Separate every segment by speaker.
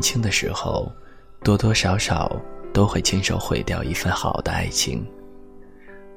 Speaker 1: 年轻的时候，多多少少都会亲手毁掉一份好的爱情。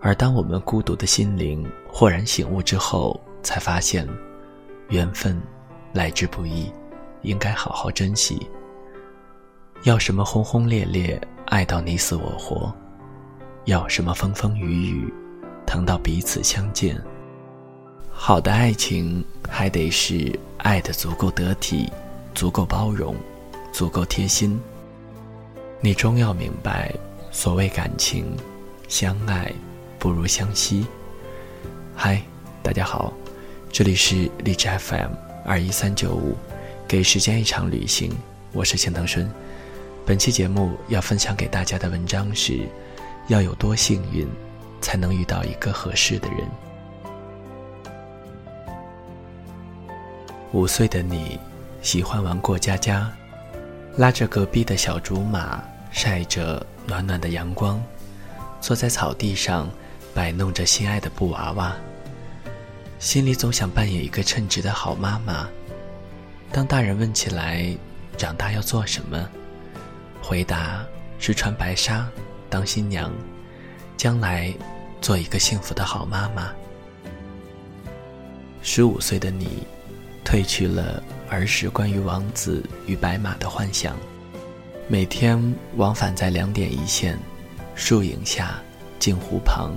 Speaker 1: 而当我们孤独的心灵豁然醒悟之后，才发现，缘分来之不易，应该好好珍惜。要什么轰轰烈烈，爱到你死我活；要什么风风雨雨，疼到彼此相见。好的爱情还得是爱的足够得体，足够包容，足够贴心。你终要明白，所谓感情，相爱不如相惜。嗨，大家好，这里是荔枝 FM 二一三九五，给时间一场旅行，我是钱腾顺。本期节目要分享给大家的文章是：要有多幸运，才能遇到一个合适的人。五岁的你，喜欢玩过家家，拉着隔壁的小竹马，晒着暖暖的阳光，坐在草地上，摆弄着心爱的布娃娃。心里总想扮演一个称职的好妈妈。当大人问起来，长大要做什么？回答是穿白纱，当新娘，将来做一个幸福的好妈妈。十五岁的你。褪去了儿时关于王子与白马的幻想，每天往返在两点一线、树影下、镜湖旁、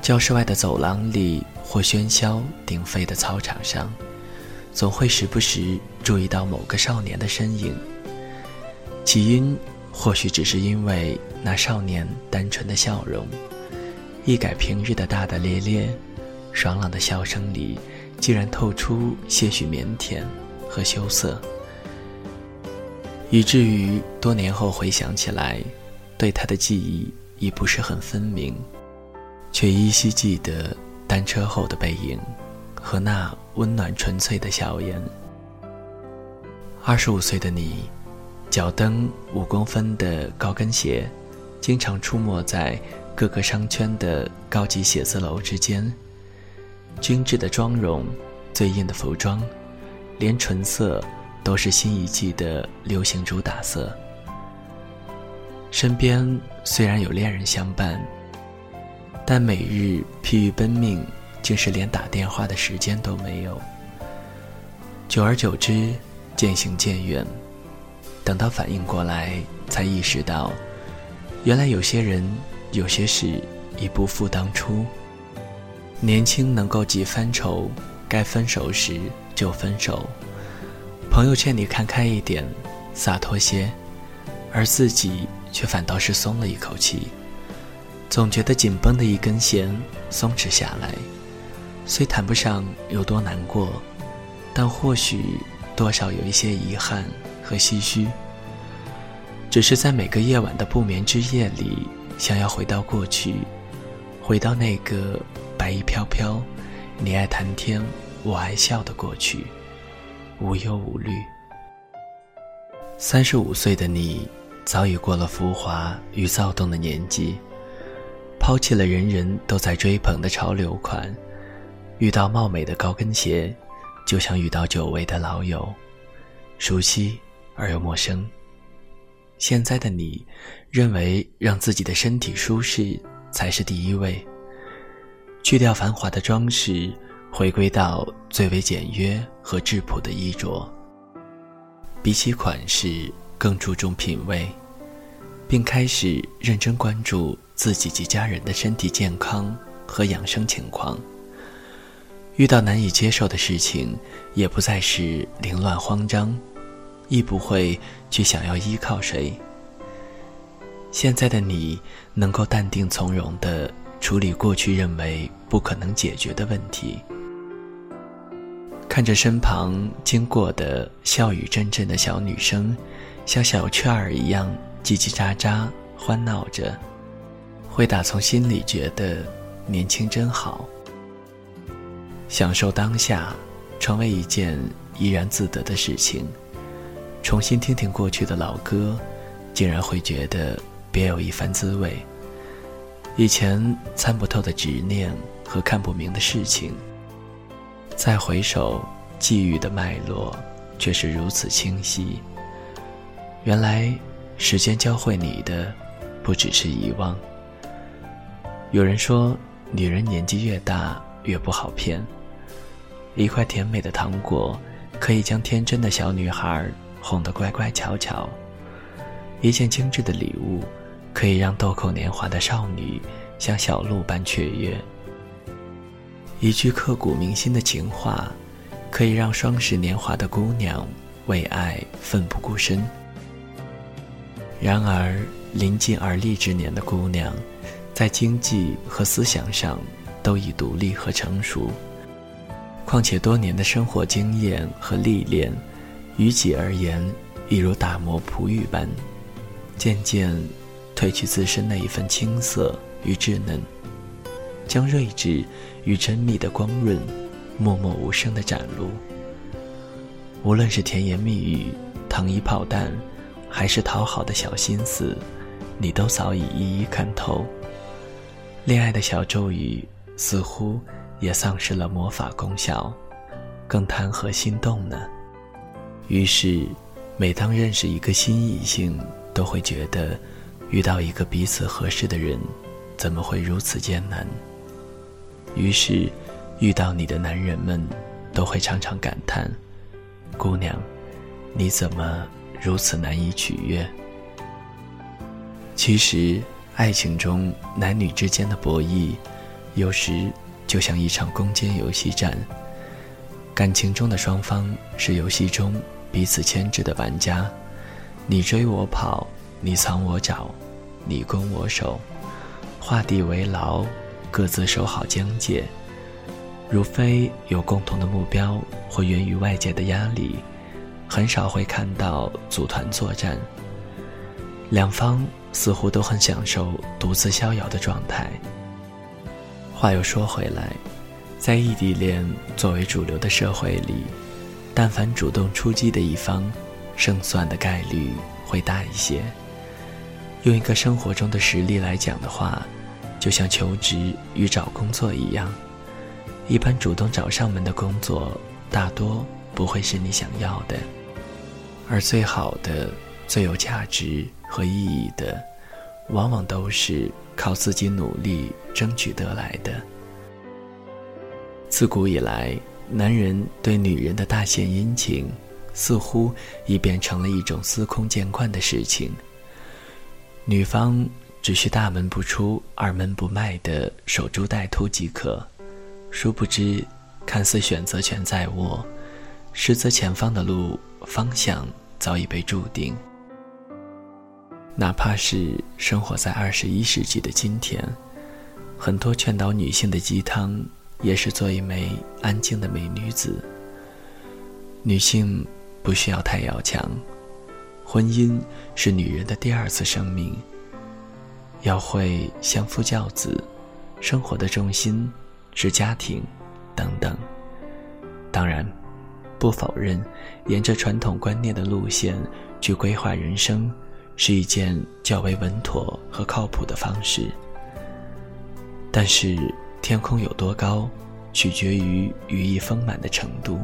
Speaker 1: 教室外的走廊里或喧嚣鼎沸的操场上，总会时不时注意到某个少年的身影。起因或许只是因为那少年单纯的笑容，一改平日的大大咧咧、爽朗的笑声里。竟然透出些许腼腆和羞涩，以至于多年后回想起来，对他的记忆已不是很分明，却依稀记得单车后的背影和那温暖纯粹的笑颜。二十五岁的你，脚蹬五公分的高跟鞋，经常出没在各个商圈的高级写字楼之间。精致的妆容，最艳的服装，连唇色都是新一季的流行主打色。身边虽然有恋人相伴，但每日疲于奔命，竟是连打电话的时间都没有。久而久之，渐行渐远。等到反应过来，才意识到，原来有些人、有些事已不复当初。年轻能够几番愁，该分手时就分手。朋友劝你看开一点，洒脱些，而自己却反倒是松了一口气。总觉得紧绷的一根弦松弛下来，虽谈不上有多难过，但或许多少有一些遗憾和唏嘘。只是在每个夜晚的不眠之夜里，想要回到过去，回到那个。白衣飘飘，你爱谈天，我爱笑的过去，无忧无虑。三十五岁的你，早已过了浮华与躁动的年纪，抛弃了人人都在追捧的潮流款，遇到貌美的高跟鞋，就像遇到久违的老友，熟悉而又陌生。现在的你，认为让自己的身体舒适才是第一位。去掉繁华的装饰，回归到最为简约和质朴的衣着。比起款式，更注重品味，并开始认真关注自己及家人的身体健康和养生情况。遇到难以接受的事情，也不再是凌乱慌张，亦不会去想要依靠谁。现在的你，能够淡定从容的。处理过去认为不可能解决的问题，看着身旁经过的笑语阵阵的小女生，像小雀儿一样叽叽喳喳欢闹着，会打从心里觉得年轻真好。享受当下，成为一件怡然自得的事情。重新听听过去的老歌，竟然会觉得别有一番滋味。以前参不透的执念和看不明的事情，再回首，际遇的脉络却是如此清晰。原来，时间教会你的，不只是遗忘。有人说，女人年纪越大越不好骗。一块甜美的糖果，可以将天真的小女孩哄得乖乖巧巧；一件精致的礼物，可以让豆蔻年华的少女像小鹿般雀跃；一句刻骨铭心的情话，可以让双十年华的姑娘为爱奋不顾身。然而，临近而立之年的姑娘，在经济和思想上都已独立和成熟。况且多年的生活经验和历练，于己而言，亦如打磨璞玉般，渐渐褪去自身那一份青涩与稚嫩，将睿智与珍密的光润，默默无声地展露。无论是甜言蜜语、糖衣炮弹。还是讨好的小心思，你都早已一一看透。恋爱的小咒语似乎也丧失了魔法功效，更谈何心动呢？于是，每当认识一个新异性，都会觉得遇到一个彼此合适的人，怎么会如此艰难？于是，遇到你的男人们，都会常常感叹：“姑娘，你怎么？”如此难以取悦。其实，爱情中男女之间的博弈，有时就像一场攻坚游戏战。感情中的双方是游戏中彼此牵制的玩家，你追我跑，你藏我找，你攻我守，画地为牢，各自守好疆界。如非有共同的目标，或源于外界的压力。很少会看到组团作战，两方似乎都很享受独自逍遥的状态。话又说回来，在异地恋作为主流的社会里，但凡主动出击的一方，胜算的概率会大一些。用一个生活中的实例来讲的话，就像求职与找工作一样，一般主动找上门的工作，大多不会是你想要的。而最好的、最有价值和意义的，往往都是靠自己努力争取得来的。自古以来，男人对女人的大献殷勤，似乎已变成了一种司空见惯的事情。女方只需大门不出、二门不迈的守株待兔即可，殊不知，看似选择权在握，实则前方的路。方向早已被注定。哪怕是生活在二十一世纪的今天，很多劝导女性的鸡汤也是做一枚安静的美女子。女性不需要太要强，婚姻是女人的第二次生命。要会相夫教子，生活的重心是家庭，等等。当然。不否认，沿着传统观念的路线去规划人生，是一件较为稳妥和靠谱的方式。但是，天空有多高，取决于羽翼丰满的程度；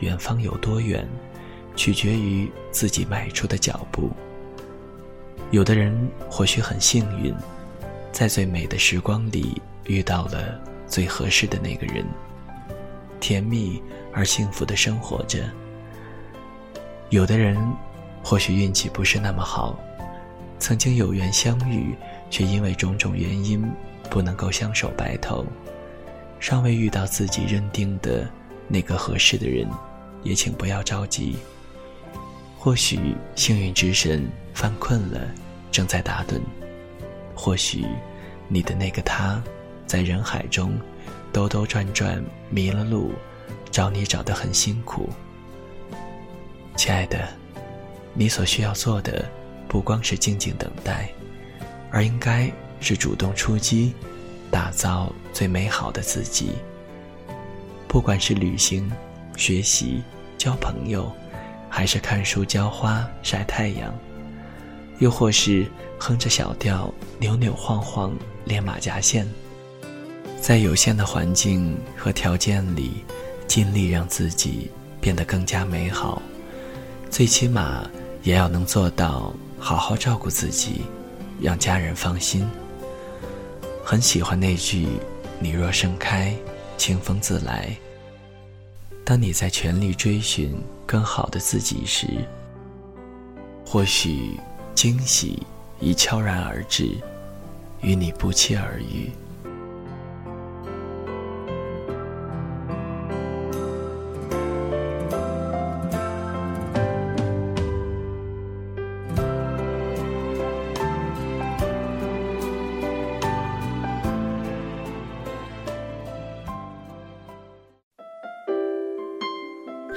Speaker 1: 远方有多远，取决于自己迈出的脚步。有的人或许很幸运，在最美的时光里遇到了最合适的那个人。甜蜜而幸福的生活着。有的人，或许运气不是那么好，曾经有缘相遇，却因为种种原因不能够相守白头，尚未遇到自己认定的那个合适的人，也请不要着急。或许幸运之神犯困了，正在打盹；或许你的那个他，在人海中。兜兜转转迷了路，找你找得很辛苦。亲爱的，你所需要做的不光是静静等待，而应该是主动出击，打造最美好的自己。不管是旅行、学习、交朋友，还是看书、浇花、晒太阳，又或是哼着小调扭扭晃晃练马甲线。在有限的环境和条件里，尽力让自己变得更加美好，最起码也要能做到好好照顾自己，让家人放心。很喜欢那句“你若盛开，清风自来”。当你在全力追寻更好的自己时，或许惊喜已悄然而至，与你不期而遇。